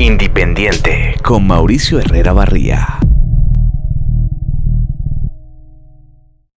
Independiente con Mauricio Herrera Barría.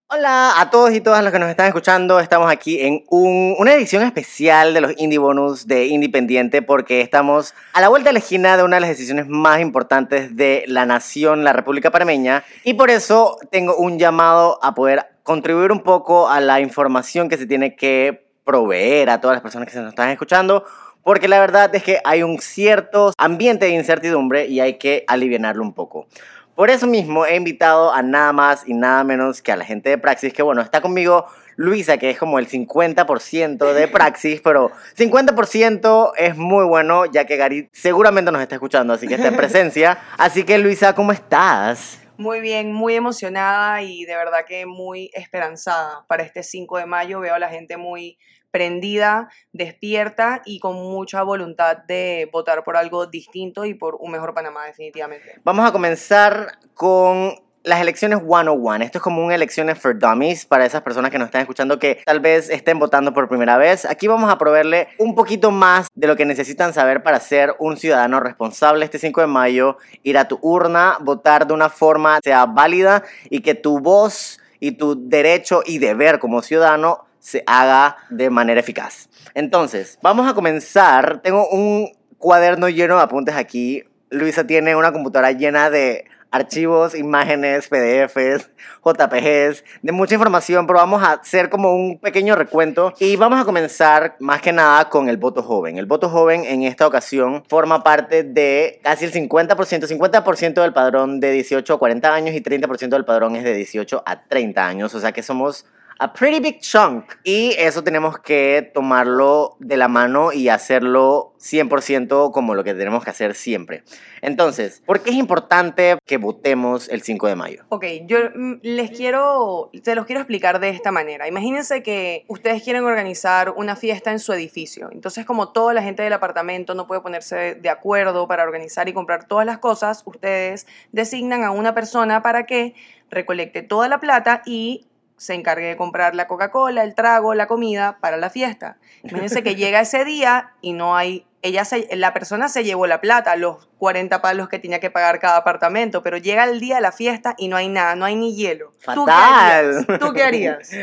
Hola a todos y todas los que nos están escuchando. Estamos aquí en un- una edición especial de los Indie Bonus de Independiente porque estamos a la vuelta de la esquina de una de las decisiones más importantes de la nación, la República Panameña. Y por eso tengo un llamado a poder contribuir un poco a la información que se tiene que proveer a todas las personas que se nos están escuchando. Porque la verdad es que hay un cierto ambiente de incertidumbre y hay que aliviarlo un poco. Por eso mismo he invitado a nada más y nada menos que a la gente de Praxis, que bueno, está conmigo Luisa, que es como el 50% de Praxis, pero 50% es muy bueno, ya que Gary seguramente nos está escuchando, así que está en presencia. Así que Luisa, ¿cómo estás? Muy bien, muy emocionada y de verdad que muy esperanzada para este 5 de mayo. Veo a la gente muy prendida, despierta y con mucha voluntad de votar por algo distinto y por un mejor Panamá definitivamente. Vamos a comenzar con las elecciones 101. Esto es como un elecciones for dummies para esas personas que nos están escuchando que tal vez estén votando por primera vez. Aquí vamos a proveerle un poquito más de lo que necesitan saber para ser un ciudadano responsable este 5 de mayo, ir a tu urna, votar de una forma sea válida y que tu voz y tu derecho y deber como ciudadano se haga de manera eficaz. Entonces, vamos a comenzar. Tengo un cuaderno lleno de apuntes aquí. Luisa tiene una computadora llena de archivos, imágenes, PDFs, JPGs, de mucha información, pero vamos a hacer como un pequeño recuento y vamos a comenzar más que nada con el voto joven. El voto joven en esta ocasión forma parte de casi el 50%, 50% del padrón de 18 a 40 años y 30% del padrón es de 18 a 30 años, o sea que somos a pretty big chunk. Y eso tenemos que tomarlo de la mano y hacerlo 100% como lo que tenemos que hacer siempre. Entonces, ¿por qué es importante que votemos el 5 de mayo? Ok, yo mm, les quiero, te los quiero explicar de esta manera. Imagínense que ustedes quieren organizar una fiesta en su edificio. Entonces, como toda la gente del apartamento no puede ponerse de acuerdo para organizar y comprar todas las cosas, ustedes designan a una persona para que recolecte toda la plata y se encargue de comprar la Coca-Cola, el trago, la comida para la fiesta. Imagínense que llega ese día y no hay, ella se- la persona se llevó la plata, los 40 palos que tenía que pagar cada apartamento, pero llega el día de la fiesta y no hay nada, no hay ni hielo. ¿Tú qué Fatal. harías? ¿Tú qué harías?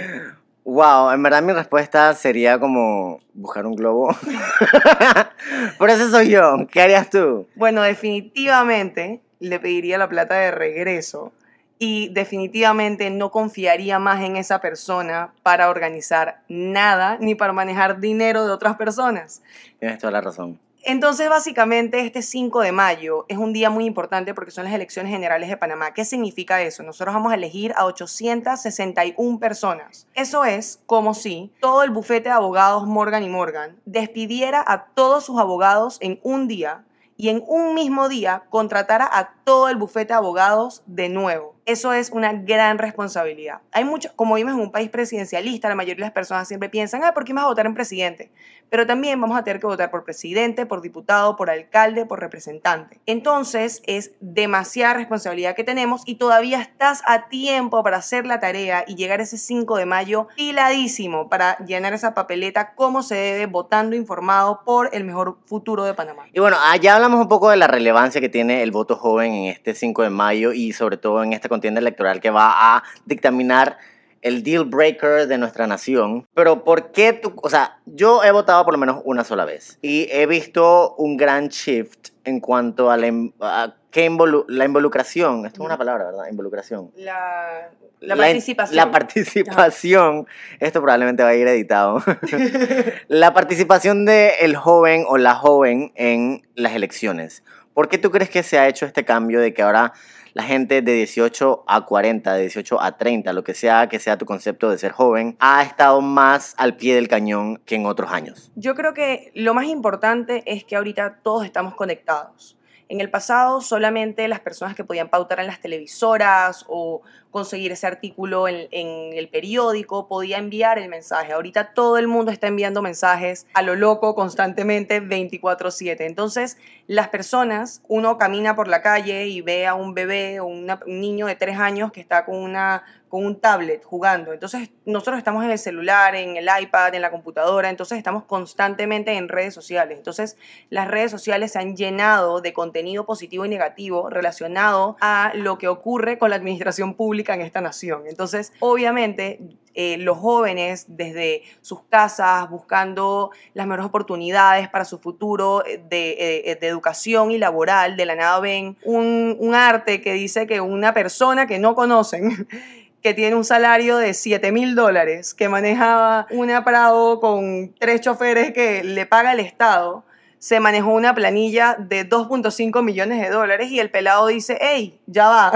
Wow, en verdad mi respuesta sería como buscar un globo. Por eso soy yo. ¿Qué harías tú? Bueno, definitivamente le pediría la plata de regreso y definitivamente no confiaría más en esa persona para organizar nada ni para manejar dinero de otras personas. Tienes toda la razón. Entonces, básicamente, este 5 de mayo es un día muy importante porque son las elecciones generales de Panamá. ¿Qué significa eso? Nosotros vamos a elegir a 861 personas. Eso es como si todo el bufete de abogados Morgan y Morgan despidiera a todos sus abogados en un día y en un mismo día contratara a todo el bufete de abogados de nuevo. Eso es una gran responsabilidad. Hay mucho, como vimos en un país presidencialista, la mayoría de las personas siempre piensan, ah, ¿por qué vas a votar en presidente? Pero también vamos a tener que votar por presidente, por diputado, por alcalde, por representante. Entonces es demasiada responsabilidad que tenemos y todavía estás a tiempo para hacer la tarea y llegar ese 5 de mayo piladísimo para llenar esa papeleta como se debe, votando informado por el mejor futuro de Panamá. Y bueno, ah, ya hablamos un poco de la relevancia que tiene el voto joven en este 5 de mayo y sobre todo en esta contienda electoral que va a dictaminar el deal breaker de nuestra nación. Pero ¿por qué tú? O sea, yo he votado por lo menos una sola vez y he visto un gran shift en cuanto a la, a qué involu- la involucración. Esto es una palabra, ¿verdad? Involucración. La, la La participación. La participación. Esto probablemente va a ir editado. la participación del el joven o la joven en las elecciones. ¿Por qué tú crees que se ha hecho este cambio de que ahora la gente de 18 a 40, de 18 a 30, lo que sea que sea tu concepto de ser joven, ha estado más al pie del cañón que en otros años? Yo creo que lo más importante es que ahorita todos estamos conectados. En el pasado solamente las personas que podían pautar en las televisoras o conseguir ese artículo en, en el periódico podía enviar el mensaje. Ahorita todo el mundo está enviando mensajes a lo loco constantemente 24/7. Entonces las personas, uno camina por la calle y ve a un bebé o una- un niño de tres años que está con una con un tablet jugando. Entonces nosotros estamos en el celular, en el iPad, en la computadora, entonces estamos constantemente en redes sociales. Entonces las redes sociales se han llenado de contenido positivo y negativo relacionado a lo que ocurre con la administración pública en esta nación. Entonces, obviamente, eh, los jóvenes desde sus casas buscando las mejores oportunidades para su futuro eh, de, de educación y laboral, de la nada ven un, un arte que dice que una persona que no conocen que tiene un salario de 7 mil dólares, que maneja una Prado con tres choferes que le paga el Estado, se manejó una planilla de 2.5 millones de dólares y el pelado dice, hey, ya va,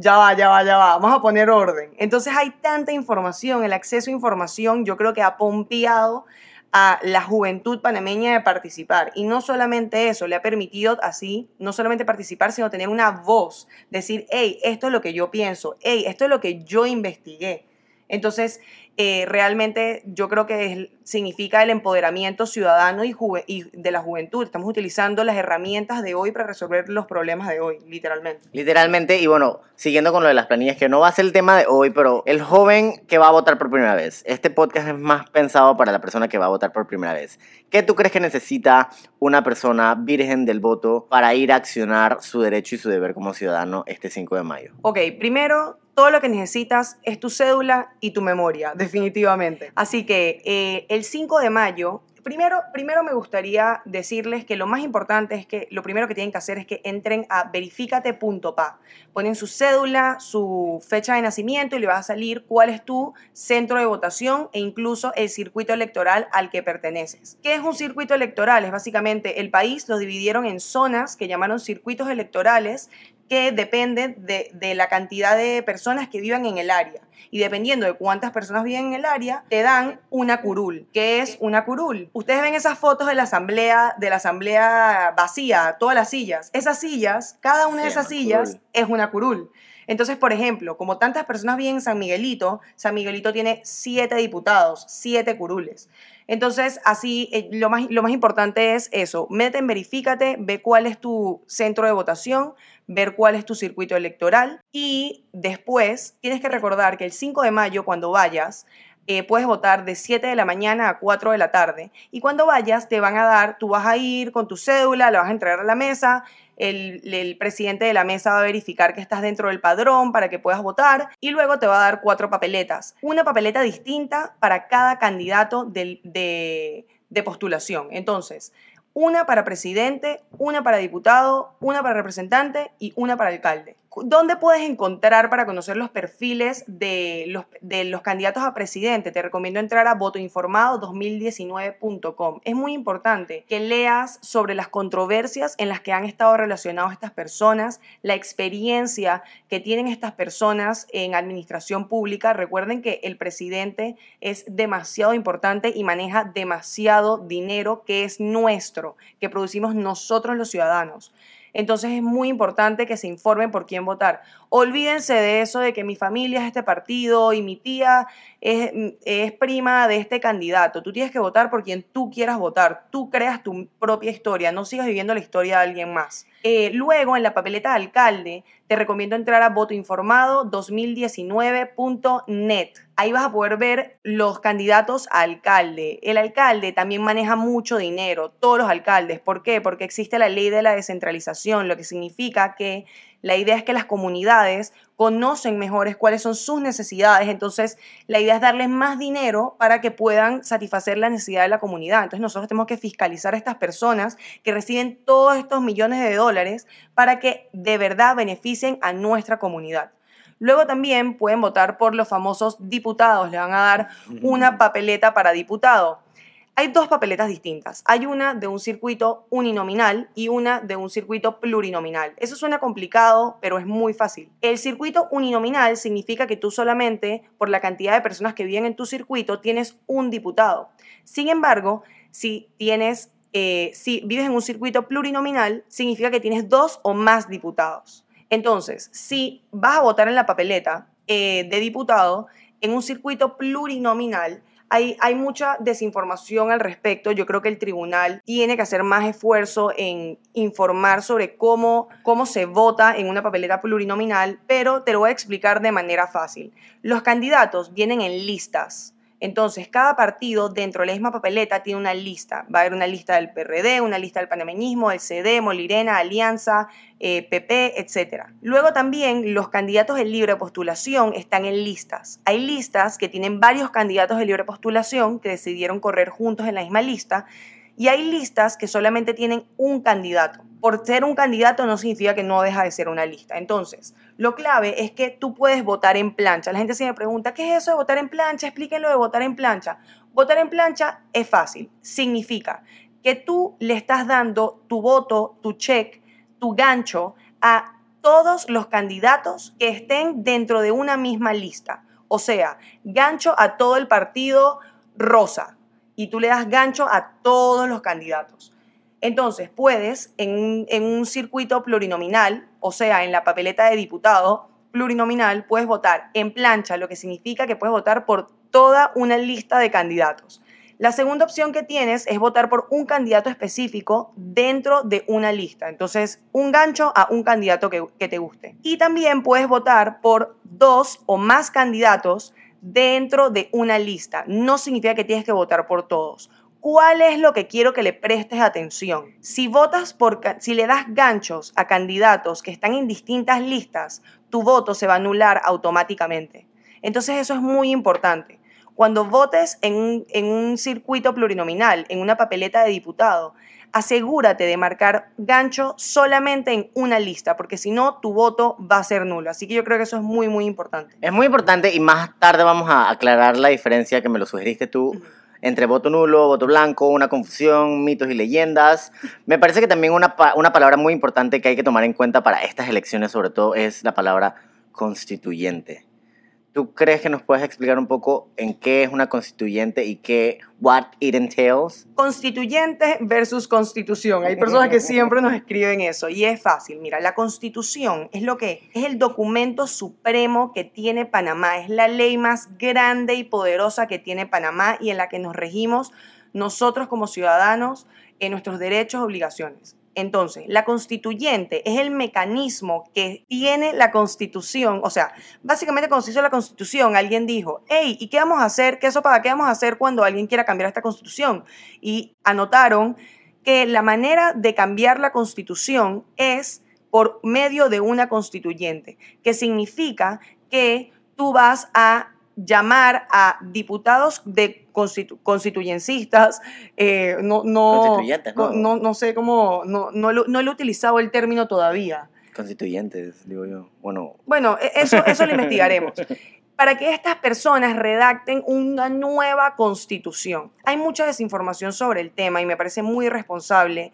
ya va, ya va, ya va, vamos a poner orden. Entonces hay tanta información, el acceso a información yo creo que ha pompeado a la juventud panameña de participar. Y no solamente eso, le ha permitido así, no solamente participar, sino tener una voz, decir, hey, esto es lo que yo pienso, hey, esto es lo que yo investigué. Entonces, eh, realmente yo creo que significa el empoderamiento ciudadano y, y, de la juventud. Estamos utilizando las herramientas de hoy para resolver los problemas de hoy, literalmente. Literalmente, y bueno, siguiendo con lo de las planillas, que no va a ser el tema de hoy, pero el joven que va a votar por primera vez. Este podcast es más pensado para la persona que va a votar por primera vez. ¿Qué tú crees que necesita una persona virgen del voto para ir a accionar su derecho y su deber como ciudadano este 5 de mayo? Ok, primero todo lo que necesitas es tu cédula y tu memoria, definitivamente. Así que eh, el 5 de mayo Primero, primero me gustaría decirles que lo más importante es que lo primero que tienen que hacer es que entren a verificate.pa. Ponen su cédula, su fecha de nacimiento y le va a salir cuál es tu centro de votación e incluso el circuito electoral al que perteneces. ¿Qué es un circuito electoral? Es básicamente el país lo dividieron en zonas que llamaron circuitos electorales que dependen de, de la cantidad de personas que vivan en el área y dependiendo de cuántas personas viven en el área, te dan una curul. ¿Qué es una curul? Ustedes ven esas fotos de la asamblea, de la asamblea vacía, todas las sillas. Esas sillas, cada una de esas sillas es una curul. Entonces, por ejemplo, como tantas personas viven en San Miguelito, San Miguelito tiene siete diputados, siete curules. Entonces, así, eh, lo más, lo más importante es eso, meten, verifícate, ve cuál es tu centro de votación, ver cuál es tu circuito electoral y después tienes que recordar que el 5 de mayo, cuando vayas, eh, puedes votar de 7 de la mañana a 4 de la tarde. Y cuando vayas, te van a dar, tú vas a ir con tu cédula, la vas a entregar a la mesa, el, presidente de la mesa va a verificar que estás dentro del padrón para que puedas votar y luego te va a dar cuatro papeletas. Una papeleta distinta para cada candidato de postulación. Entonces, una para presidente, una para diputado, una para representante y una para alcalde. ¿Dónde puedes encontrar para conocer los perfiles de los, candidatos a presidente? Te recomiendo entrar a votoinformado2019.com. Es muy importante que leas sobre las controversias en las que han estado relacionados estas personas, la experiencia que tienen estas personas en administración pública. Recuerden que el presidente es demasiado importante y maneja demasiado dinero que es nuestro, que producimos nosotros los ciudadanos. Entonces es muy importante que se informen por quién votar. Olvídense de eso de que mi familia es este partido y mi tía es, es, prima de este candidato. Tú tienes que votar por quien tú quieras votar. Tú creas tu propia historia, no sigas viviendo la historia de alguien más. Eh, luego, en la papeleta de alcalde, te recomiendo entrar a votoinformado2019.net. Ahí vas a poder ver los candidatos a alcalde. El alcalde también maneja mucho dinero, todos los alcaldes. ¿Por qué? Porque existe la ley de la descentralización, lo que significa que la idea es que las comunidades conocen mejores cuáles son sus necesidades, entonces la idea es darles más dinero para que puedan satisfacer la necesidad de la comunidad. Entonces nosotros tenemos que fiscalizar a estas personas que reciben todos estos millones de dólares para que de verdad beneficien a nuestra comunidad. Luego también pueden votar por los famosos diputados, le van a dar una papeleta para diputado. Hay dos papeletas distintas. Hay una de un circuito uninominal y una de un circuito plurinominal. Eso suena complicado, pero es muy fácil. El circuito uninominal significa que tú solamente, por la cantidad de personas que viven en tu circuito, tienes un diputado. Sin embargo, si tienes, eh, si vives en un circuito plurinominal, significa que tienes dos o más diputados. Entonces, si vas a votar en la papeleta eh, de diputado en un circuito plurinominal, hay, hay mucha desinformación al respecto. Yo creo que el tribunal tiene que hacer más esfuerzo en informar sobre cómo, cómo se vota en una papeleta plurinominal, pero te lo voy a explicar de manera fácil. Los candidatos vienen en listas. Entonces, cada partido dentro de la misma papeleta tiene una lista. Va a haber una lista del PRD, una lista del panameñismo, del CD, Molirena, Alianza, PP, eh, etc. Luego también los candidatos de libre postulación están en listas. Hay listas que tienen varios candidatos de libre postulación que decidieron correr juntos en la misma lista y hay listas que solamente tienen un candidato. Por ser un candidato no significa que no deja de ser una lista. Entonces, lo clave es que tú puedes votar en plancha. La gente se me pregunta, ¿qué es eso de votar en plancha? Explíquenlo de votar en plancha. Votar en plancha es fácil. Significa que tú le estás dando tu voto, tu check, tu gancho a todos los candidatos que estén dentro de una misma lista. O sea, gancho a todo el partido rosa y tú le das gancho a todos los candidatos. Entonces, puedes en un, circuito plurinominal, o sea, en la papeleta de diputado plurinominal, puedes votar en plancha, lo que significa que puedes votar por toda una lista de candidatos. La segunda opción que tienes es votar por un candidato específico dentro de una lista. Entonces, un gancho a un candidato que, que, te guste. Y también puedes votar por dos o más candidatos dentro de una lista. No significa que tienes que votar por todos. ¿Cuál es lo que quiero que le prestes atención? Si votas por si le das ganchos a candidatos que están en distintas listas, tu voto se va a anular automáticamente. Entonces eso es muy importante. Cuando votes en un, en un circuito plurinominal, en una papeleta de diputado, asegúrate de marcar gancho solamente en una lista, porque si no, tu voto va a ser nulo. Así que yo creo que eso es muy, muy importante. Es muy importante y más tarde vamos a aclarar la diferencia que me lo sugeriste tú. Entre voto nulo, voto blanco, una confusión, mitos y leyendas. Me parece que también una, una palabra muy importante que hay que tomar en cuenta para estas elecciones, sobre todo, es la palabra constituyente. ¿Tú crees que nos puedes explicar un poco en qué es una constituyente y qué, what it entails? Constituyente versus constitución. Hay personas que siempre nos escriben eso y es fácil. Mira, la constitución es lo que es el documento supremo que tiene Panamá. Es la ley más grande y poderosa que tiene Panamá y en la que nos regimos nosotros como ciudadanos en nuestros derechos y obligaciones. Entonces, la constituyente es el mecanismo que tiene la constitución. O sea, básicamente cuando se hizo la constitución, alguien dijo, hey, ¿y qué vamos a hacer? ¿Qué eso para qué vamos a hacer cuando alguien quiera cambiar esta constitución? Y anotaron que la manera de cambiar la constitución es por medio de una constituyente, que significa que tú vas a llamar a diputados de constituyencistas, eh, no, no, no. no, sé cómo, no, no, no, he utilizado el término todavía. Constituyentes, digo yo. Bueno, bueno e, eso, eso lo investigaremos. Para que estas personas redacten una nueva constitución. Hay mucha desinformación sobre el tema y me parece muy irresponsable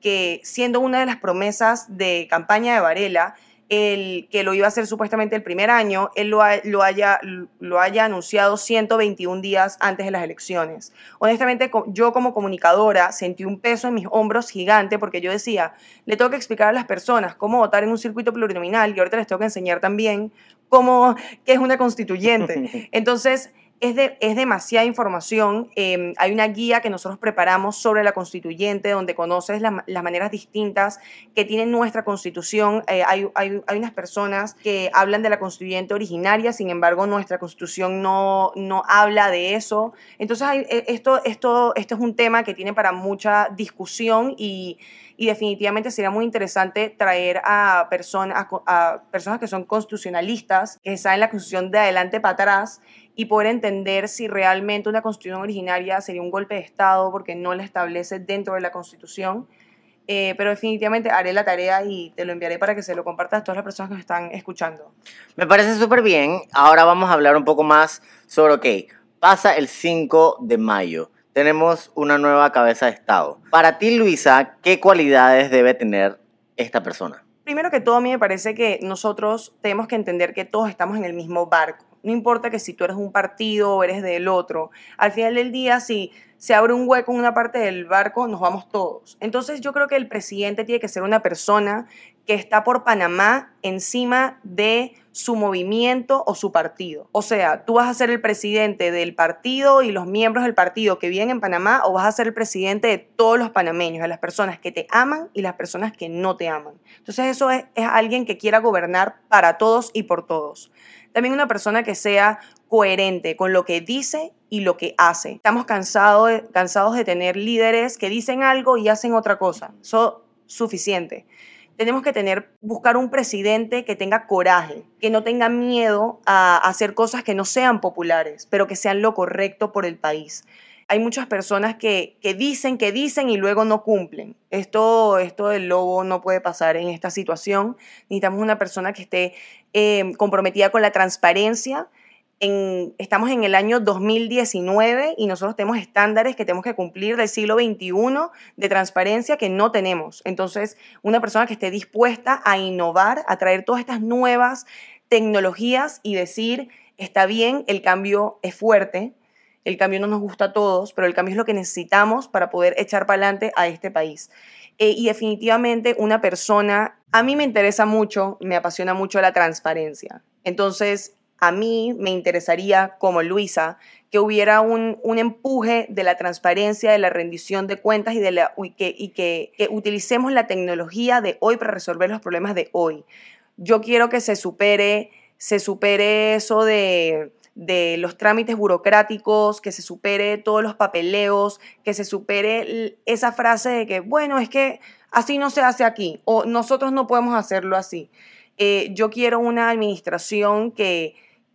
que siendo una de las promesas de campaña de Varela, el que lo iba a hacer supuestamente el primer año, él lo, lo, haya, lo haya anunciado 121 días antes de las elecciones. Honestamente, yo como comunicadora sentí un peso en mis hombros gigante porque yo decía, le tengo que explicar a las personas cómo votar en un circuito plurinominal y ahorita les tengo que enseñar también cómo, qué es una constituyente. Entonces, es, de, es demasiada información. Em, hay una guía que nosotros preparamos sobre la constituyente, donde conoces las maneras distintas que tiene nuestra constitución. Eh, hay, hay, hay, unas personas que hablan de la constituyente originaria, sin embargo, nuestra constitución no, no habla de eso. Entonces, eh, esto, esto, esto es un tema que tiene para mucha discusión y, y definitivamente sería muy interesante traer a, personas a personas que son constitucionalistas, que saben la constitución de adelante para atrás y poder entender si realmente una constitución originaria sería un golpe de Estado porque no la establece dentro de la constitución. Eh, pero definitivamente haré la tarea y te lo enviaré para que se lo compartas a todas las personas que nos están escuchando. Me parece súper bien. Ahora vamos a hablar un poco más sobre, ok, pasa el 5 de mayo. Tenemos una nueva cabeza de Estado. Para ti, Luisa, ¿qué cualidades debe tener esta persona? Primero que todo, a mí me parece que nosotros tenemos que entender que todos estamos en el mismo barco No importa que si tú eres un partido o eres del otro. Al final del día, si se abre un hueco en una parte del barco, nos vamos todos. Entonces yo creo que el presidente tiene que ser una persona que está por Panamá encima de su movimiento o su partido. O sea, tú vas a ser el presidente del partido y los miembros del partido que viven en Panamá o vas a ser el presidente de todos los panameños, de las personas que te aman y las personas que no te aman. Entonces eso es, es alguien que quiera gobernar para todos y por todos. También una persona que sea coherente con lo que dice y lo que hace. Estamos cansados de, cansados de tener líderes que dicen algo y hacen otra cosa. Eso es suficiente tenemos que tener, buscar un presidente que tenga coraje, que no tenga miedo a hacer cosas que no sean populares, pero que sean lo correcto por el país. Hay muchas personas que, que dicen, que dicen y luego no cumplen. Esto, esto del lobo no puede pasar en esta situación. Necesitamos una persona que esté eh, comprometida con la transparencia, estamos en el año 2019 y nosotros tenemos estándares que tenemos que cumplir del siglo XXI de transparencia que no tenemos. Entonces, una persona que esté dispuesta a innovar, a traer todas estas nuevas tecnologías y decir, está bien, el cambio es fuerte, el cambio no nos gusta a todos, pero el cambio es lo que necesitamos para poder echar para adelante a este país. Eh, y definitivamente una persona, a mí me interesa mucho, me apasiona mucho la transparencia. Entonces, a mí me interesaría, como Luisa, que hubiera un, empuje de la transparencia, de la rendición de cuentas y, de la, que, y que, utilicemos la tecnología de hoy para resolver los problemas de hoy. Yo quiero que se supere, se supere eso de, de los trámites burocráticos, que se supere todos los papeleos, que se supere esa frase de que, bueno, es que así no se hace aquí o nosotros no podemos hacerlo así. Eh, yo quiero una administración que,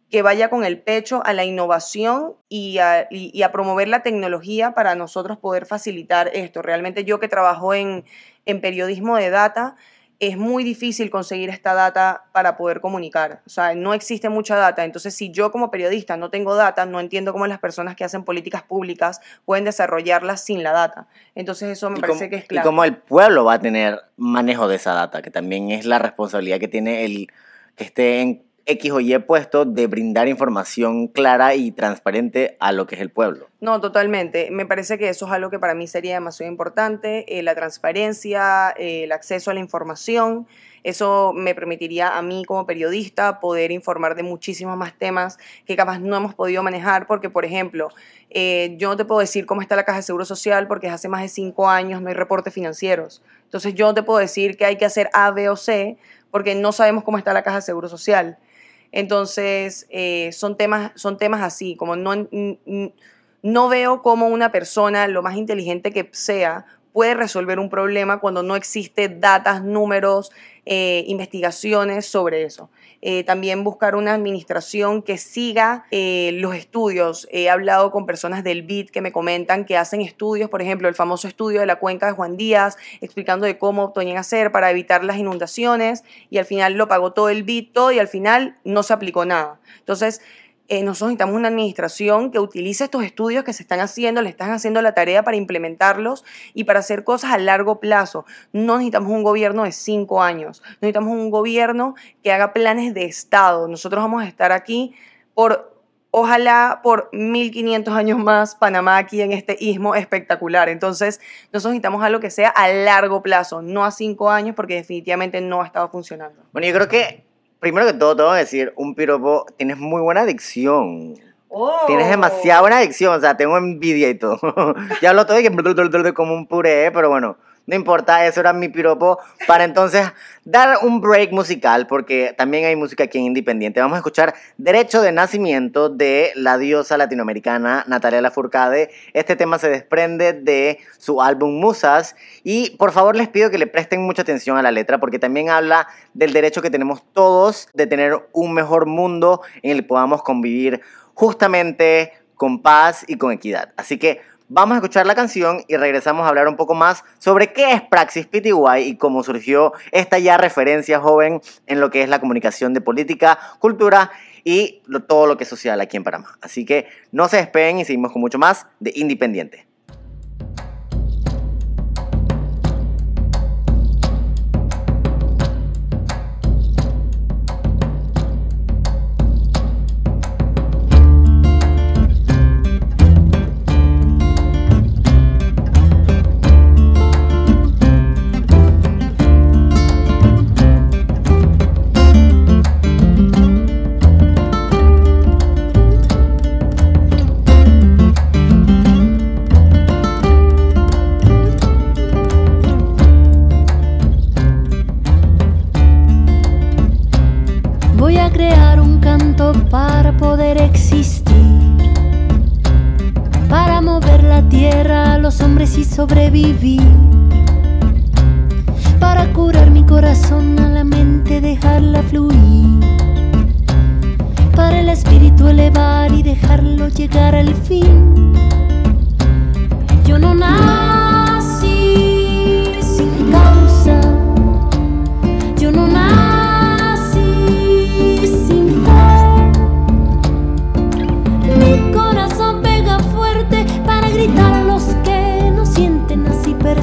que vaya con el pecho a la innovación y a, promover la tecnología para nosotros poder facilitar esto. Realmente yo que trabajo en, en periodismo de data, es muy difícil conseguir esta data para poder comunicar. O sea, no existe mucha data. Entonces, si yo como periodista no tengo data, no entiendo cómo las personas que hacen políticas públicas pueden desarrollarlas sin la data. Entonces, eso me parece que es claro. Y cómo el pueblo va a tener manejo de esa data, que también es la responsabilidad que tiene el que esté en X o Y puesto de brindar información clara y transparente a lo que es el pueblo. No, totalmente. Me parece que eso es algo que para mí sería demasiado importante, eh, la transparencia, eh, el acceso a la información. Eso me permitiría a mí como periodista poder informar de muchísimos más temas que capaz no hemos podido manejar, porque por ejemplo, eh, yo no te puedo decir cómo está la caja de seguro social porque hace más de cinco años no hay reportes financieros. Entonces yo no te puedo decir que hay que hacer A, B o C porque no sabemos cómo está la caja de seguro social. Entonces, eh, son, temas, son temas así, como no, no veo cómo una persona, lo más inteligente que sea, puede resolver un problema cuando no existe datos, números, eh, investigaciones sobre eso. Eh, también buscar una administración que siga eh, los estudios. He hablado con personas del BID que me comentan que hacen estudios, por ejemplo, el famoso estudio de la cuenca de Juan Díaz, explicando de cómo tenían hacer para evitar las inundaciones y al final lo pagó todo el BID, todo y al final no se aplicó nada. Entonces, eh, nosotros necesitamos una administración que utilice estos estudios que se están haciendo, le están haciendo la tarea para implementarlos y para hacer cosas a largo plazo. No necesitamos un gobierno de cinco años, necesitamos un gobierno que haga planes de Estado. Nosotros vamos a estar aquí por, ojalá por 1500 años más, Panamá aquí en este istmo espectacular. Entonces, nosotros necesitamos algo que sea a largo plazo, no a cinco años, porque definitivamente no ha estado funcionando. Bueno, yo creo que primero que todo, te voy a decir, un piropo, tienes muy buena adicción. Oh. Tienes demasiada buena adicción, o sea, tengo envidia y todo. ya hablo todo de que como un puré, pero bueno, no importa, eso era mi piropo para entonces dar un break musical, porque también hay música aquí en Independiente. Vamos a escuchar Derecho de Nacimiento de la diosa latinoamericana Natalia Lafourcade. Este tema se desprende de su álbum Musas y por favor les pido que le presten mucha atención a la letra, porque también habla del derecho que tenemos todos de tener un mejor mundo en el que podamos convivir justamente con paz y con equidad. Así que Vamos a escuchar la canción y regresamos a hablar un poco más sobre qué es Praxis PTY y cómo surgió esta ya referencia joven en lo que es la comunicación de política, cultura y todo lo que es social aquí en Panamá. Así que no se despeguen y seguimos con mucho más de Independiente. Canto para poder existir. Para mover la tierra a los hombres y sobrevivir. Para curar mi corazón a la mente, dejarla fluir. Para el espíritu elevar y dejarlo llegar al fin. Yo no nací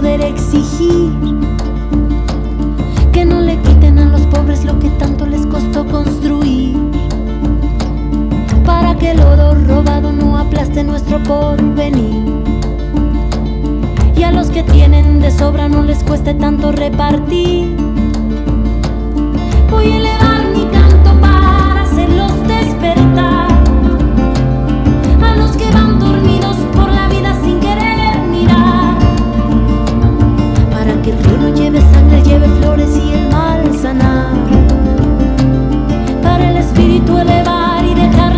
poder exigir que no le quiten a los pobres lo que tanto les costó construir. Para que el oro robado no aplaste nuestro porvenir. Y a los que tienen de sobra no les cueste tanto repartir. Voy a lleve sangre, lleve flores y el mal sanar. Para el espíritu elevar y dejarlo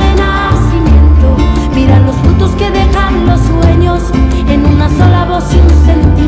Que dejan los sueños en una sola voz y un sentimiento,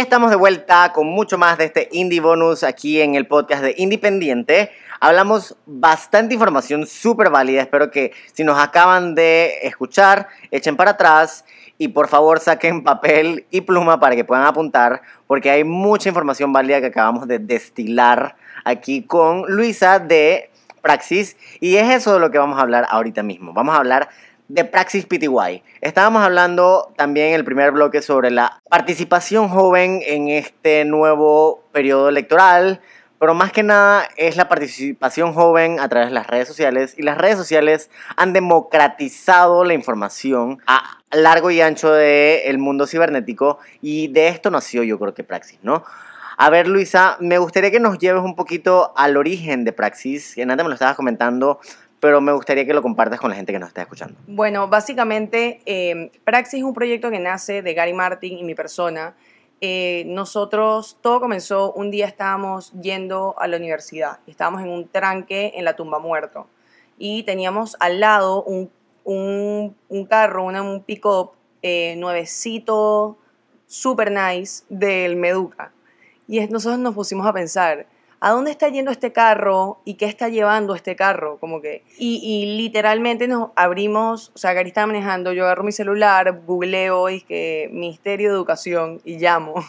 estamos de vuelta con mucho más de este Indie Bonus aquí en el podcast de Independiente. Hablamos bastante información súper válida. Espero que si nos acaban de escuchar, echen para atrás y por favor saquen papel y pluma para que puedan apuntar, porque hay mucha información válida que acabamos de destilar aquí con Luisa de Praxis. Y es eso de lo que vamos a hablar ahorita mismo. Vamos a hablar de Praxis PTY. Estábamos hablando también en el primer bloque sobre la participación joven en este nuevo periodo electoral, pero más que nada es la participación joven a través de las redes sociales y las redes sociales han democratizado la información a largo y ancho del mundo cibernético y de esto nació yo creo que Praxis, ¿no? A ver, Luisa, me gustaría que nos lleves un poquito al origen de Praxis. Que antes me lo estabas comentando, pero me gustaría que lo compartas con la gente que nos está escuchando. Bueno, básicamente, eh, Praxis es un proyecto que nace de Gary Martin y mi persona. Eh, nosotros, todo comenzó, un día estábamos yendo a la universidad, estábamos en un tranque en la tumba muerto y teníamos al lado un, un, un carro, un pick-up eh, nuevecito, super nice del Meduca. Y nosotros nos pusimos a pensar, ¿a dónde está yendo este carro y qué está llevando este carro? Como que, y, y literalmente nos abrimos, o sea, Gary estaba manejando, yo agarro mi celular, googleo, y que Ministerio de Educación y llamo.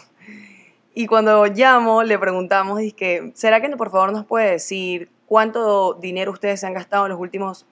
Y cuando llamo, le preguntamos, que, ¿será que por favor nos puede decir cuánto dinero ustedes se han gastado en los últimos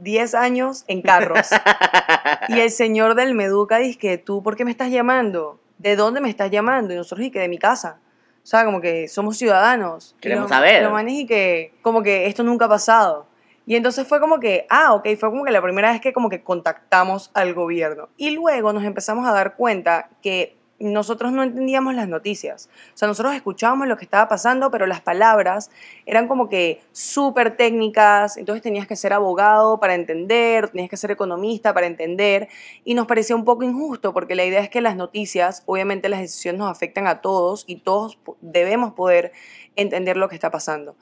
10 años en carros? y el señor del Meduca dice que, ¿tú por qué me estás llamando? ¿De dónde me estás llamando? Y nosotros, y que de mi casa. O sea, como que somos ciudadanos. Queremos lo- saber. Lo manes y que, como que esto nunca ha pasado. Y entonces fue como que, ah, ok, fue como que la primera vez que como que contactamos al gobierno. Y luego nos empezamos a dar cuenta que nosotros no entendíamos las noticias. O sea, nosotros escuchábamos lo que estaba pasando, pero las palabras eran como que súper técnicas, entonces tenías que ser abogado para entender, tenías que ser economista para entender, y nos parecía un poco injusto, porque la idea es que las noticias, obviamente las decisiones nos afectan a todos y todos debemos poder entender lo que está pasando.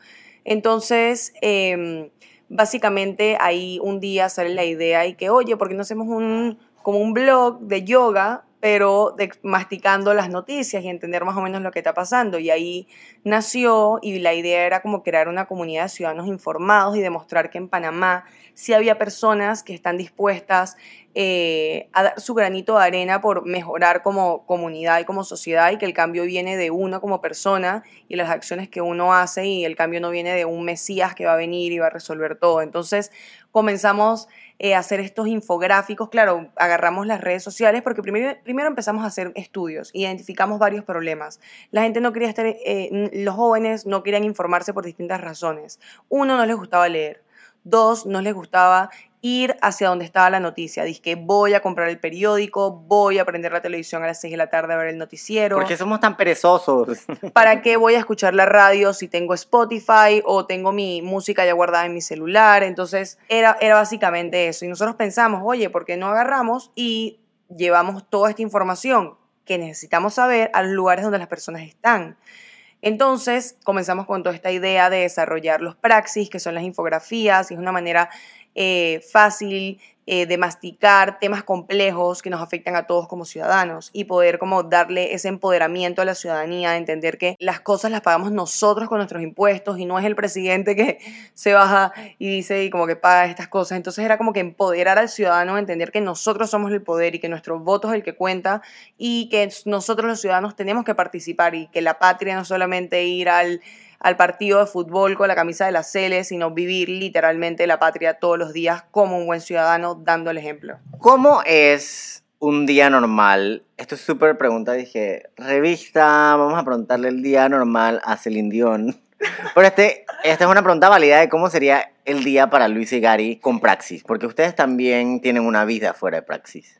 Entonces, em, básicamente ahí un día sale la idea y que, oye, ¿por qué no hacemos un, como un blog de yoga, pero masticando las noticias y entender más o menos lo que está pasando? Y ahí nació y la idea era como crear una comunidad de ciudadanos informados y demostrar que en Panamá sí había personas que están dispuestas eh, a dar su granito de arena por mejorar como comunidad y como sociedad y que el cambio viene de uno como persona y las acciones que uno hace y el cambio no viene de un mesías que va a venir y va a resolver todo. Entonces comenzamos eh, a hacer estos infográficos, claro, agarramos las redes sociales porque primero, primero empezamos a hacer estudios, identificamos varios problemas. La gente no quería estar, eh, los jóvenes no querían informarse por distintas razones. Uno, no les gustaba leer. Dos, no les gustaba ir hacia donde estaba la noticia. Dice que voy a comprar el periódico, voy a prender la televisión a las 6 de la tarde a ver el noticiero. ¿Por qué somos tan perezosos? ¿Para qué voy a escuchar la radio si tengo Spotify o tengo mi música ya guardada en mi celular? Entonces era, era básicamente eso. Y nosotros pensamos, oye, ¿por qué no agarramos y llevamos toda esta información que necesitamos saber a los lugares donde las personas están? Entonces comenzamos con toda esta idea de desarrollar los praxis, que son las infografías, y es una manera eh, fácil eh, de masticar temas complejos que nos afectan a todos como ciudadanos y poder como darle ese empoderamiento a la ciudadanía, de entender que las cosas las pagamos nosotros con nuestros impuestos y no es el presidente que se baja y dice y como que paga estas cosas. Entonces era como que empoderar al ciudadano, entender que nosotros somos el poder y que nuestro voto es el que cuenta y que nosotros los ciudadanos tenemos que participar y que la patria no solamente ir al al partido de fútbol con la camisa de la Cele, sino vivir literalmente la patria todos los días como un buen ciudadano dando el ejemplo. ¿Cómo es un día normal? Esto es súper pregunta, dije, revista, vamos a preguntarle el día normal a Celine Dion. Pero este, esta es una pregunta válida de cómo sería el día para Luis y Gary con Praxis, porque ustedes también tienen una vida fuera de Praxis.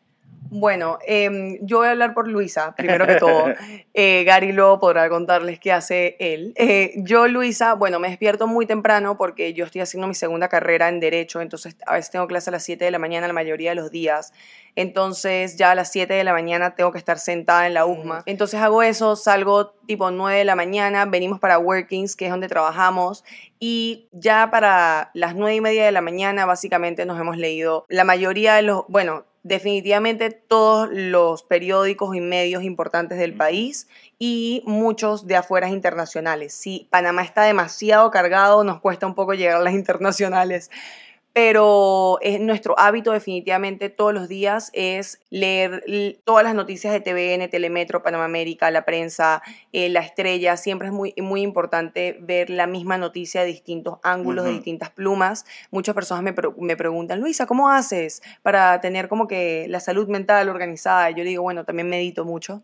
Bueno, em, yo voy a hablar por Luisa, primero que todo. Eh, Gary luego podrá contarles qué hace él. Eh, yo, Luisa, bueno, me despierto muy temprano porque yo estoy haciendo mi segunda carrera en Derecho, entonces a veces tengo clase a las 7 de la mañana la mayoría de los días. Entonces ya a las 7 de la mañana tengo que estar sentada en la USMA. Entonces hago eso, salgo tipo 9 de la mañana, venimos para Workings, que es donde trabajamos, y ya para las 9 y media de la mañana básicamente nos hemos leído la mayoría de los, bueno, definitivamente todos los periódicos y medios importantes del país y muchos de afueras internacionales. Si Panamá está demasiado cargado, nos cuesta un poco llegar a las internacionales pero es nuestro hábito definitivamente todos los días es leer todas las noticias de TVN, Telemetro, Panamá América, la prensa, eh, la estrella. Siempre es muy, muy importante ver la misma noticia de distintos ángulos, de distintas plumas. Muchas personas me, me, preguntan, Luisa, ¿cómo haces para tener como que la salud mental organizada? Yo le digo, bueno, también medito mucho.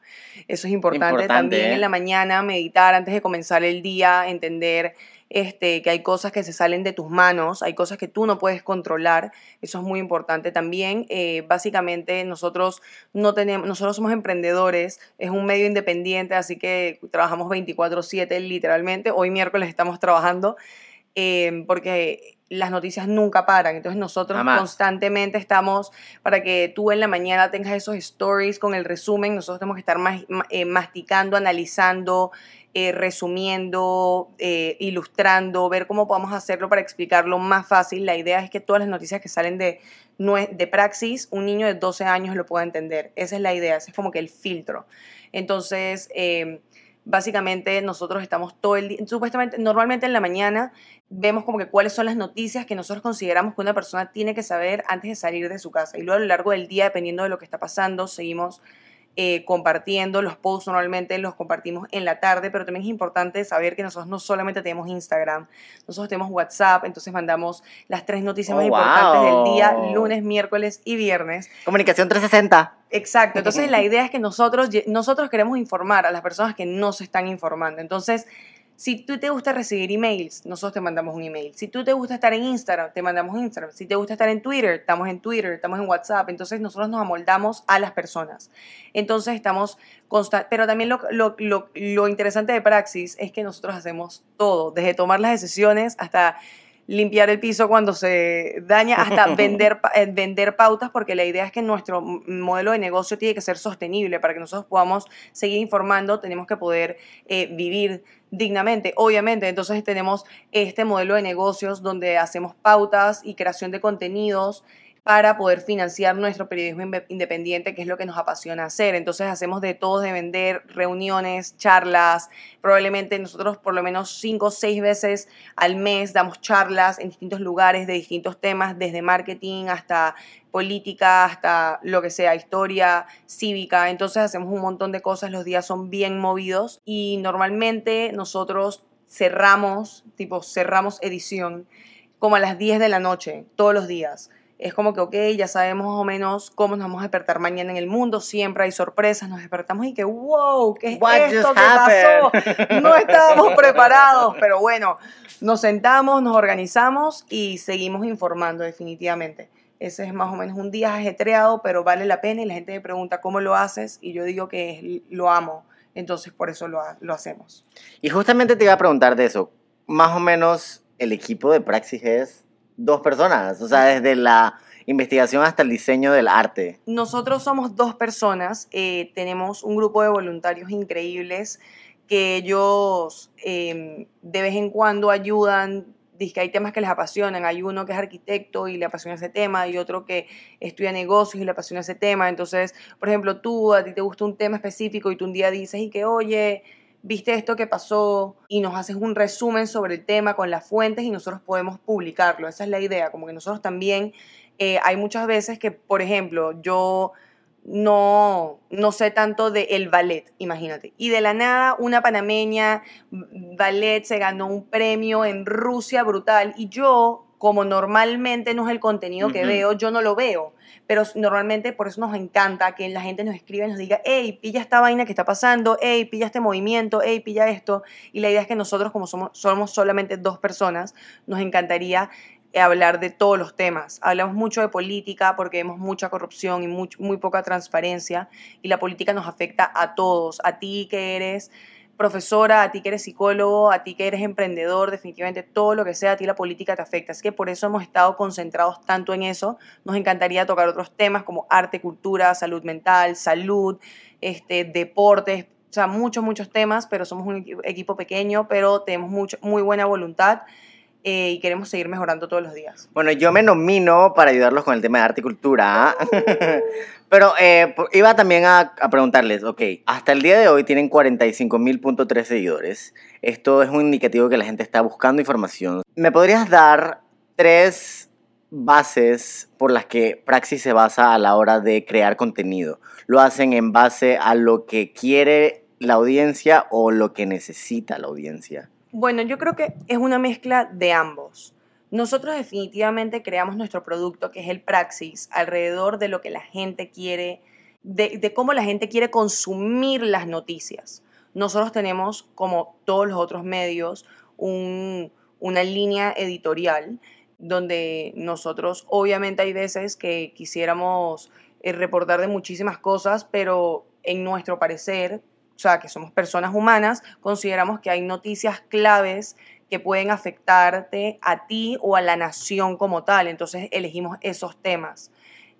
Eso es importante. también en ¿eh? la mañana meditar antes de comenzar el día, entender este, que hay cosas que se salen de tus manos, hay cosas que tú no puedes controlar, eso es muy importante también. Eh, básicamente nosotros no tenemos, nosotros somos emprendedores, es un medio independiente, así que trabajamos 24/7 literalmente. Hoy miércoles estamos trabajando eh, porque las noticias nunca paran. Entonces nosotros constantemente estamos para que tú en la mañana tengas esos stories con el resumen. Nosotros tenemos que estar eh, masticando, analizando, eh, resumiendo, eh, ilustrando, ver cómo podemos hacerlo para explicarlo más fácil. La idea es que todas las noticias que salen de, de Praxis, un niño de 12 años lo pueda entender. Esa es la idea, ese es como que el filtro. Entonces, em, básicamente nosotros estamos todo el día, supuestamente, normalmente en la mañana vemos como que cuáles son las noticias que nosotros consideramos que una persona tiene que saber antes de salir de su casa. Y luego a lo largo del día, dependiendo de lo que está pasando, seguimos eh, compartiendo. Los posts normalmente los compartimos en la tarde, pero también es importante saber que nosotros no solamente tenemos Instagram, nosotros tenemos WhatsApp, entonces mandamos las tres noticias más oh, importantes del día, lunes, miércoles y viernes. Comunicación 360. Exacto, entonces la idea es que nosotros, nosotros queremos informar a las personas que no se están informando. Entonces, si tú te gusta recibir emails, nosotros te mandamos un email. Si tú te gusta estar en Instagram, te mandamos Instagram. Si te gusta estar en Twitter, estamos en Twitter, estamos en WhatsApp. Entonces nosotros nos amoldamos a las personas. Entonces estamos constantes. Pero también lo, lo, lo, lo interesante de Praxis es que nosotros hacemos todo, desde tomar las decisiones hasta limpiar el piso cuando se daña, hasta vender, eh, vender pautas, porque la idea es que nuestro modelo de negocio tiene que ser sostenible para que nosotros podamos seguir informando, tenemos que poder eh, vivir dignamente, obviamente. Entonces tenemos este modelo de negocios donde hacemos pautas y creación de contenidos para poder financiar nuestro periodismo independiente, que es lo que nos apasiona hacer. Entonces hacemos de todo, de vender reuniones, charlas, probablemente nosotros por lo menos cinco o seis veces al mes damos charlas en distintos lugares de distintos temas, desde marketing hasta política, hasta lo que sea, historia, cívica. Entonces hacemos un montón de cosas, los días son bien movidos y normalmente nosotros cerramos, tipo cerramos edición como a las 10 de la noche, todos los días es como que, ok, ya sabemos más o menos cómo nos vamos a despertar mañana en el mundo, siempre hay sorpresas, nos despertamos y que, wow, ¿qué es esto que pasó? No estábamos preparados, pero bueno, nos sentamos, nos organizamos y seguimos informando definitivamente. Ese es más o menos un día ajetreado, pero vale la pena y la gente me pregunta cómo lo haces y yo digo que lo amo, entonces por eso lo, lo hacemos. Y justamente te iba a preguntar de eso, más o menos el equipo de Praxis es dos personas, o sea, desde la investigación hasta el diseño del arte. Nosotros somos dos personas, eh, tenemos un grupo de voluntarios increíbles que ellos em, de vez en cuando ayudan, dice que hay temas que les apasionan, hay uno que es arquitecto y le apasiona ese tema, y otro que estudia negocios y le apasiona ese tema, entonces, por ejemplo, tú, a ti te gusta un tema específico y tú un día dices y que, oye, viste esto que pasó y nos haces un resumen sobre el tema con las fuentes y nosotros podemos publicarlo. Esa es la idea, como que nosotros también, eh, hay muchas veces que, por ejemplo, yo no, no sé tanto del el ballet, imagínate. Y de la nada, una panameña ballet se ganó un premio en Rusia brutal y yo, como normalmente no es el contenido que veo, yo no lo veo pero normalmente por eso nos encanta que la gente nos escriba y nos diga, hey, pilla esta vaina que está pasando, hey, pilla este movimiento, hey, pilla esto. Y la idea es que nosotros, como somos, somos solamente dos personas, nos encantaría hablar de todos los temas. Hablamos mucho de política porque vemos mucha corrupción y muy, muy poca transparencia y la política nos afecta a todos, a ti que eres profesora, a ti que eres psicólogo, a ti que eres emprendedor, definitivamente todo lo que sea, a ti la política te afecta. Así que por eso hemos estado concentrados tanto en eso. Nos encantaría tocar otros temas como arte, cultura, salud mental, salud, este, deportes, o sea, muchos, muchos temas, pero somos un equipo pequeño, pero tenemos mucho, muy buena voluntad. Eh, y queremos seguir mejorando todos los días. Bueno, yo me nomino para ayudarlos con el tema de arte y cultura. Pero eh, iba también a, a preguntarles, ok, hasta el día de hoy tienen 45.000.3 seguidores. Esto es un indicativo que la gente está buscando información. ¿Me podrías dar tres bases por las que Praxis se basa a la hora de crear contenido? ¿Lo hacen en base a lo que quiere la audiencia o lo que necesita la audiencia? Bueno, yo creo que es una mezcla de ambos. Nosotros definitivamente creamos nuestro producto, que es el Praxis, alrededor de lo que la gente quiere, de, cómo la gente quiere consumir las noticias. Nosotros tenemos, como todos los otros medios, un- una línea editorial donde nosotros, obviamente hay veces que quisiéramos eh, reportar de muchísimas cosas, pero en nuestro parecer, o sea, que somos personas humanas, consideramos que hay noticias claves que pueden afectarte a ti o a la nación como tal. Entonces elegimos esos temas.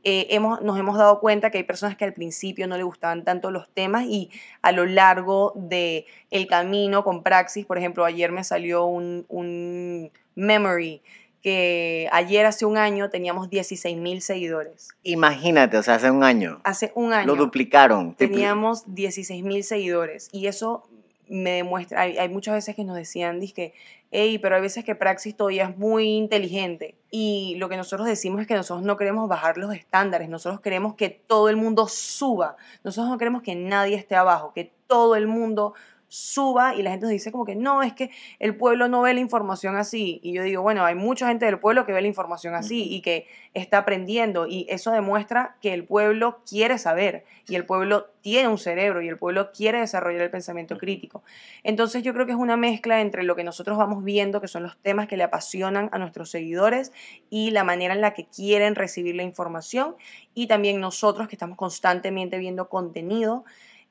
Eh, hemos, nos hemos dado cuenta que hay personas que al principio no le gustaban tanto los temas y a lo largo de el camino con Praxis, por ejemplo, ayer me salió un, un memory que ayer hace un año teníamos 16 mil seguidores. Imagínate, o sea, hace un año. Hace un año Lo duplicaron. teníamos 16 mil seguidores y eso me demuestra, hay, hay muchas veces que nos decían, que, hey, pero hay veces que Praxis todavía es muy inteligente y lo que nosotros decimos es que nosotros no queremos bajar los estándares, nosotros queremos que todo el mundo suba, nosotros no queremos que nadie esté abajo, que todo el mundo suba y la gente nos dice como que no, es que el pueblo no ve la información así. Y yo digo, bueno, hay mucha gente del pueblo que ve la información así y que está aprendiendo y eso demuestra que el pueblo quiere saber y el pueblo tiene un cerebro y el pueblo quiere desarrollar el pensamiento crítico. Entonces yo creo que es una mezcla entre lo que nosotros vamos viendo, que son los temas que le apasionan a nuestros seguidores y la manera en la que quieren recibir la información y también nosotros que estamos constantemente viendo contenido,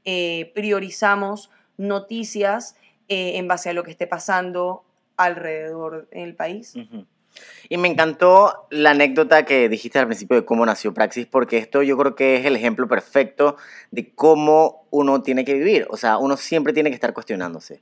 eh, priorizamos noticias eh, en base a lo que esté pasando alrededor en el país. Y me encantó la anécdota que dijiste al principio de cómo nació Praxis, porque esto yo creo que es el ejemplo perfecto de cómo uno tiene que vivir. O sea, uno siempre tiene que estar cuestionándose.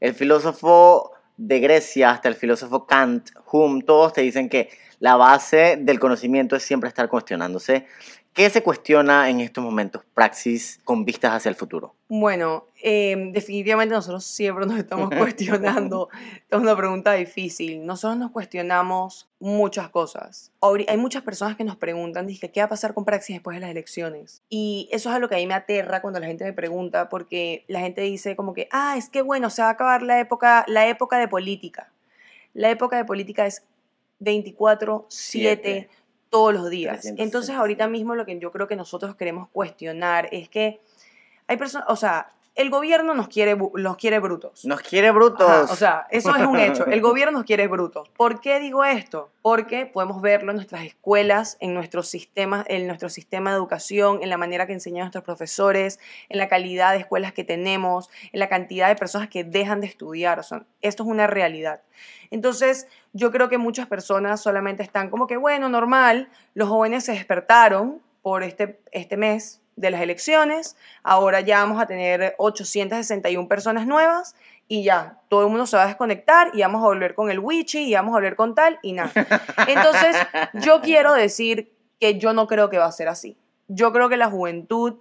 El filósofo de Grecia hasta el filósofo Kant, Hume, todos te dicen que la base del conocimiento es siempre estar cuestionándose. ¿Qué se cuestiona en estos momentos Praxis con vistas hacia el futuro? Bueno, eh, definitivamente nosotros siempre nos estamos cuestionando. es una pregunta difícil. Nosotros nos cuestionamos muchas cosas. Hay muchas personas que nos preguntan, dije, ¿qué va a pasar con Praxis después de las elecciones? Y eso es algo que a mí me aterra cuando la gente me pregunta, porque la gente dice como que, ah, es que bueno, se va a acabar la época, la época de política. La época de política es 24-7 Siete. Todos los días. 365. Entonces ahorita mismo lo que yo creo que nosotros queremos cuestionar es que hay personas, o sea, el gobierno nos quiere, nos quiere brutos. Nos quiere brutos. Ajá, o sea, eso es un hecho. El gobierno nos quiere brutos. ¿Por qué digo esto? Porque podemos verlo en nuestras escuelas, en nuestros sistemas, en nuestro sistema de educación, en la manera que enseñan nuestros profesores, en la calidad de escuelas que tenemos, en la cantidad de personas que dejan de estudiar. O sea, esto es una realidad. Entonces, yo creo que muchas personas solamente están como que, bueno, normal, los jóvenes se despertaron por este, este mes de las elecciones, ahora ya vamos a tener 861 personas nuevas y ya, todo el mundo se va a desconectar y vamos a volver con el wichi y vamos a volver con tal y nada. Entonces, yo quiero decir que yo no creo que va a ser así. Yo creo que la juventud,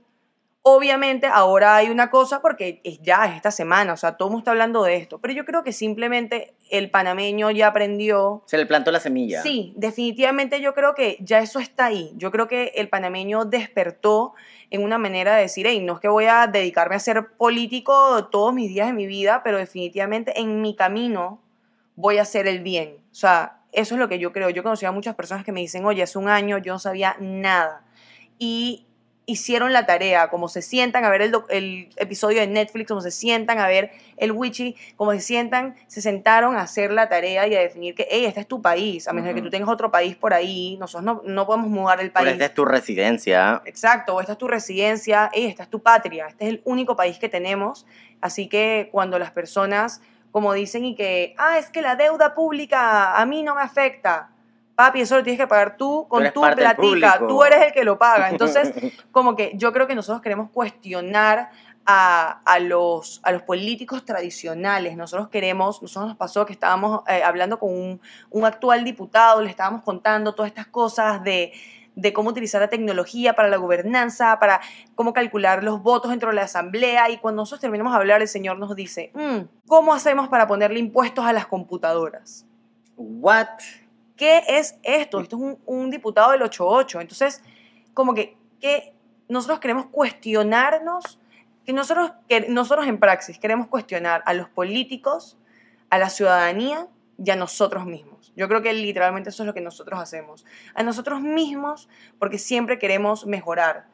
obviamente ahora hay una cosa porque es ya es esta semana, o sea, todo el mundo está hablando de esto, pero yo creo que simplemente el panameño ya aprendió Se le plantó la semilla. Sí, definitivamente yo creo que ya eso está ahí. Yo creo que el panameño despertó en una manera de decir, hey, no es que voy a dedicarme a ser político todos mis días de mi vida, pero definitivamente en mi camino voy a hacer el bien. O sea, eso es lo que yo creo. Yo conocí a muchas personas que me dicen, oye, hace un año yo no sabía nada. Y hicieron la tarea, como se sientan a ver el, el episodio de Netflix, como se sientan a ver el Witchy, como se sientan, se sentaron a hacer la tarea y a definir que, hey, este es tu país, a menos de que Ujú. tú tengas otro país por ahí, nosotros no, no podemos mudar el Pero país. esta es tu residencia. Exacto, esta es tu residencia, hey, esta es tu patria, este es el único país que tenemos, así que cuando las personas, como dicen y que, ah, es que la deuda pública a mí no me afecta, papi, eso lo tienes que pagar tú con tu platica, tú eres el que lo paga, entonces como que yo creo que nosotros queremos cuestionar a, a los, a los políticos tradicionales. Nosotros queremos, nosotros nos pasó que estábamos eh, hablando con un, un actual diputado, le estábamos contando todas estas cosas de, de cómo utilizar la tecnología para la gobernanza, para cómo calcular los votos dentro de la asamblea. Y cuando nosotros terminamos de hablar, el señor nos dice, "Mm, ¿cómo hacemos para ponerle impuestos a las computadoras? What? ¿Qué es esto? Esto es un, un diputado del 88. Entonces, como que, que nosotros queremos cuestionarnos, que nosotros, que nosotros en praxis queremos cuestionar a los políticos, a la ciudadanía y a nosotros mismos. Yo creo que literalmente eso es lo que nosotros hacemos. A nosotros mismos porque siempre queremos mejorar.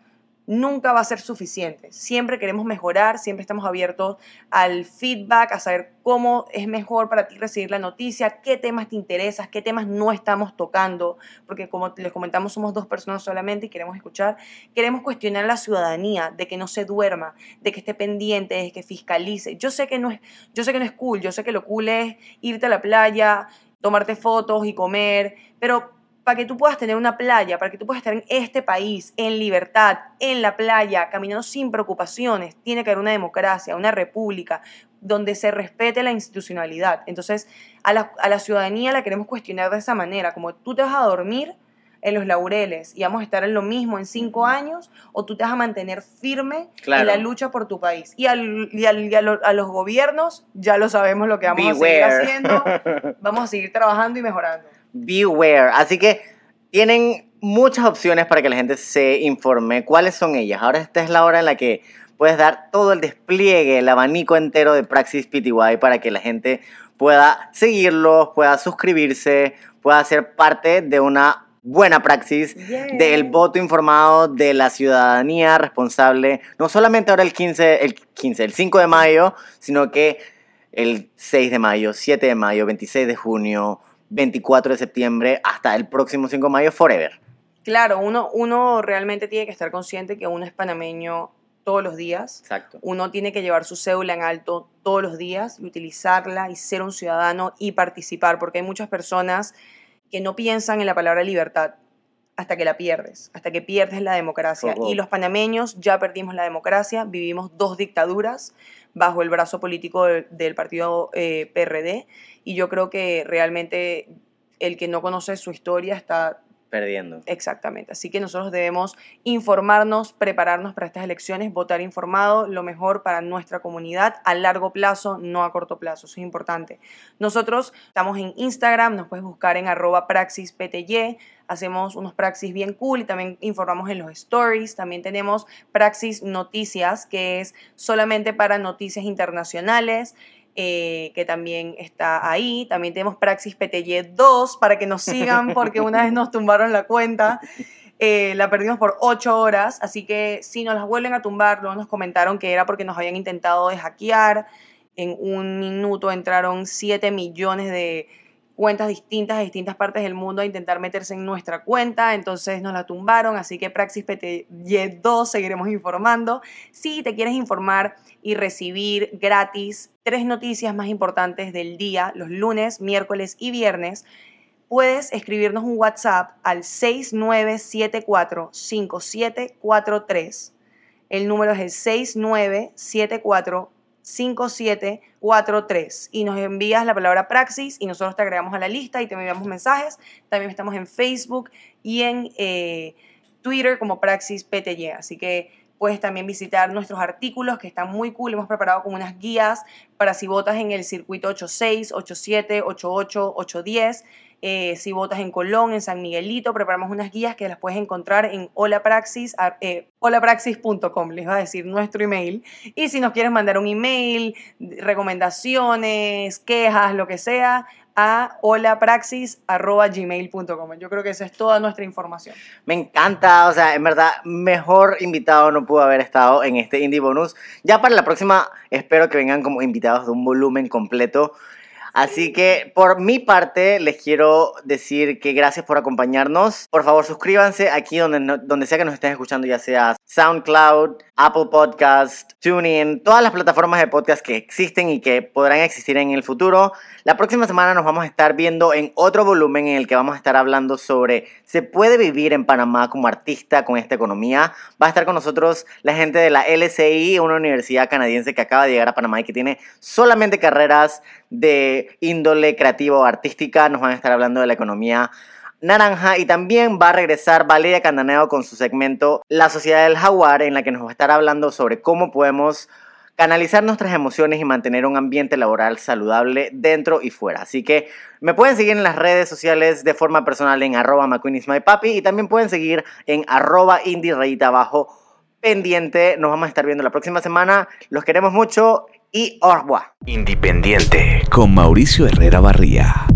Nunca va a ser suficiente. Siempre queremos mejorar, siempre estamos abiertos al feedback, a saber cómo es mejor para ti recibir la noticia, qué temas te interesan, qué temas no estamos tocando, porque como les comentamos somos dos personas solamente y queremos escuchar. Queremos cuestionar a la ciudadanía de que no se duerma, de que esté pendiente, de que fiscalice. Yo sé que no es, yo sé que no es cool, yo sé que lo cool es irte a la playa, tomarte fotos y comer, pero para que tú puedas tener una playa, para que tú puedas estar en este país, en libertad, en la playa, caminando sin preocupaciones, tiene que haber una democracia, una república, donde se respete la institucionalidad. Entonces, a la, a la ciudadanía la queremos cuestionar de esa manera, como tú te vas a dormir en los laureles y vamos a estar en lo mismo en cinco años, o tú te vas a mantener firme Claro. en la lucha por tu país. Y, al- y al- y a, lo- a los gobiernos ya lo sabemos lo que vamos a seguir haciendo, vamos a seguir trabajando y mejorando. Beware. Así que tienen muchas opciones para que la gente se informe. ¿Cuáles son ellas? Ahora esta es la hora en la que puedes dar todo el despliegue, el abanico entero de Praxis PTY para que la gente pueda seguirlos, pueda suscribirse, pueda ser parte de una buena praxis Yeah. del voto informado de la ciudadanía responsable, no solamente ahora el 15, el 15, el 5 de mayo, sino que el 6 de mayo, 7 de mayo, 26 de junio, 24 de septiembre, hasta el próximo 5 de mayo, forever. Claro, uno, uno realmente tiene que estar consciente que uno es panameño todos los días. Exacto. Uno tiene que llevar su cédula en alto todos los días y utilizarla y ser un ciudadano y participar, porque hay muchas personas que no piensan en la palabra libertad hasta que la pierdes, hasta que pierdes la democracia. Y los panameños ya perdimos la democracia, vivimos dos dictaduras bajo el brazo político del, partido eh, PRD, y yo creo que realmente el que no conoce su historia está Perdiendo. Exactamente. Así que nosotros debemos informarnos, prepararnos para estas elecciones, votar informado, lo mejor para nuestra comunidad a largo plazo, no a corto plazo. Eso es importante. Nosotros estamos en Instagram, nos puedes buscar en arroba praxispty. Hacemos unos praxis bien cool y también informamos en los stories. También tenemos praxis noticias, que es solamente para noticias internacionales eh, que también está ahí. También tenemos Praxis PTY 2 para que nos sigan porque una vez nos tumbaron la cuenta. Eh, la perdimos por 8 horas, así que si nos las vuelven a tumbar, luego nos comentaron que era porque nos habían intentado de hackear. En un minuto entraron 7 millones de cuentas distintas de distintas partes del mundo a intentar meterse en nuestra cuenta, entonces nos la tumbaron, así que Praxis PTY 2 seguiremos informando. Si te quieres informar y recibir gratis tres noticias más importantes del día, los lunes, miércoles y viernes, puedes escribirnos un WhatsApp al 69745743. El número es el 69745743 y nos envías la palabra praxis y nosotros te agregamos a la lista y te enviamos mensajes. También estamos en Facebook y en eh, Twitter como Praxis PTY. Así que puedes también visitar nuestros artículos que están muy cool. Hemos preparado como unas guías para si votas en el circuito 86, 87, 88, 810. Eh, si votas en Colón, en San Miguelito, preparamos unas guías que las puedes encontrar en holapraxis, eh, holapraxis.com, les va a decir nuestro email. Y si nos quieres mandar un email, recomendaciones, quejas, lo que sea, a holapraxis.gmail.com. Yo creo que esa es toda nuestra información. Me encanta, o sea, en verdad, mejor invitado no pudo haber estado en este Indie Bonus. Ya para la próxima, espero que vengan como invitados de un volumen completo. Así que por mi parte les quiero decir que gracias por acompañarnos. Por favor suscríbanse aquí donde, donde sea que nos estén escuchando, ya sea SoundCloud, Apple Podcast, TuneIn, todas las plataformas de podcast que existen y que podrán existir en el futuro. La próxima semana nos vamos a estar viendo en otro volumen en el que vamos a estar hablando sobre ¿se puede vivir en Panamá como artista con esta economía? Va a estar con nosotros la gente de la LSI, una universidad canadiense que acaba de llegar a Panamá y que tiene solamente carreras de índole creativa o artística. Nos van a estar hablando de la economía naranja y también va a regresar Valeria Candaneo con su segmento La Sociedad del Jaguar en la que nos va a estar hablando sobre cómo podemos canalizar nuestras emociones y mantener un ambiente laboral saludable dentro y fuera. Así que me pueden seguir en las redes sociales de forma personal en arroba McQueenisMyPapi y también pueden seguir en arroba indie abajo pendiente. Nos vamos a estar viendo la próxima semana. Los queremos mucho y revoir. Independiente. Con Mauricio Herrera Barría.